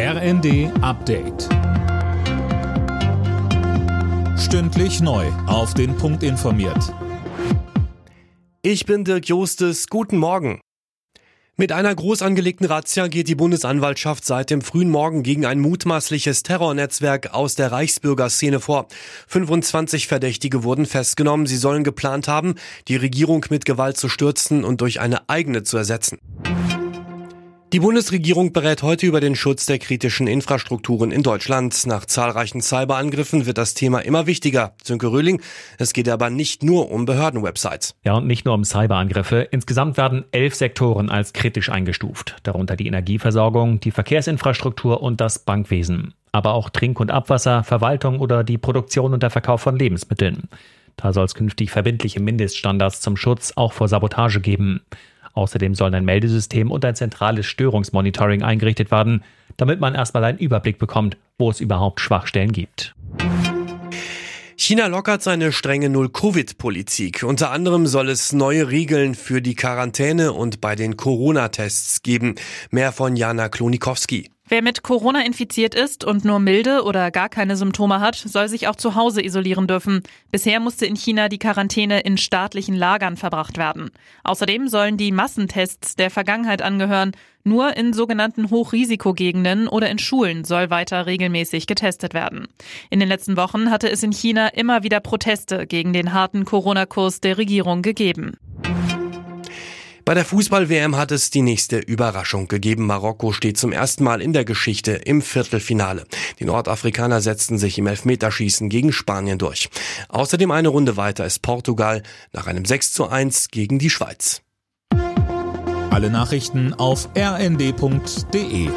RND Update. Stündlich neu. Auf den Punkt informiert. Ich bin Dirk Jostes. Guten Morgen. Mit einer groß angelegten Razzia geht die Bundesanwaltschaft seit dem frühen Morgen gegen ein mutmaßliches Terrornetzwerk aus der Reichsbürgerszene vor. 25 Verdächtige wurden festgenommen. Sie sollen geplant haben, die Regierung mit Gewalt zu stürzen und durch eine eigene zu ersetzen. Die Bundesregierung berät heute über den Schutz der kritischen Infrastrukturen in Deutschland. Nach zahlreichen Cyberangriffen wird das Thema immer wichtiger. Sönke Röhling, es geht aber nicht nur um Behördenwebsites. Ja, und nicht nur um Cyberangriffe. Insgesamt werden elf Sektoren als kritisch eingestuft. Darunter die Energieversorgung, die Verkehrsinfrastruktur und das Bankwesen. Aber auch Trink- und Abwasser, Verwaltung oder die Produktion und der Verkauf von Lebensmitteln. Da soll es künftig verbindliche Mindeststandards zum Schutz auch vor Sabotage geben. Außerdem sollen ein Meldesystem und ein zentrales Störungsmonitoring eingerichtet werden, damit man erstmal einen Überblick bekommt, wo es überhaupt Schwachstellen gibt. China lockert seine strenge Null-Covid-Politik. Unter anderem soll es neue Regeln für die Quarantäne und bei den Corona-Tests geben. Mehr von Jana Klonikowski. Wer mit Corona infiziert ist und nur milde oder gar keine Symptome hat, soll sich auch zu Hause isolieren dürfen. Bisher musste in China die Quarantäne in staatlichen Lagern verbracht werden. Außerdem sollen die Massentests der Vergangenheit angehören. Nur in sogenannten Hochrisikogegenden oder in Schulen soll weiter regelmäßig getestet werden. In den letzten Wochen hatte es in China immer wieder Proteste gegen den harten Corona-Kurs der Regierung gegeben. Bei der Fußball-WM hat es die nächste Überraschung gegeben. Marokko steht zum ersten Mal in der Geschichte im Viertelfinale. Die Nordafrikaner setzten sich im Elfmeterschießen gegen Spanien durch. Außerdem eine Runde weiter ist Portugal nach einem 6 zu 1 gegen die Schweiz. Alle Nachrichten auf rnd.de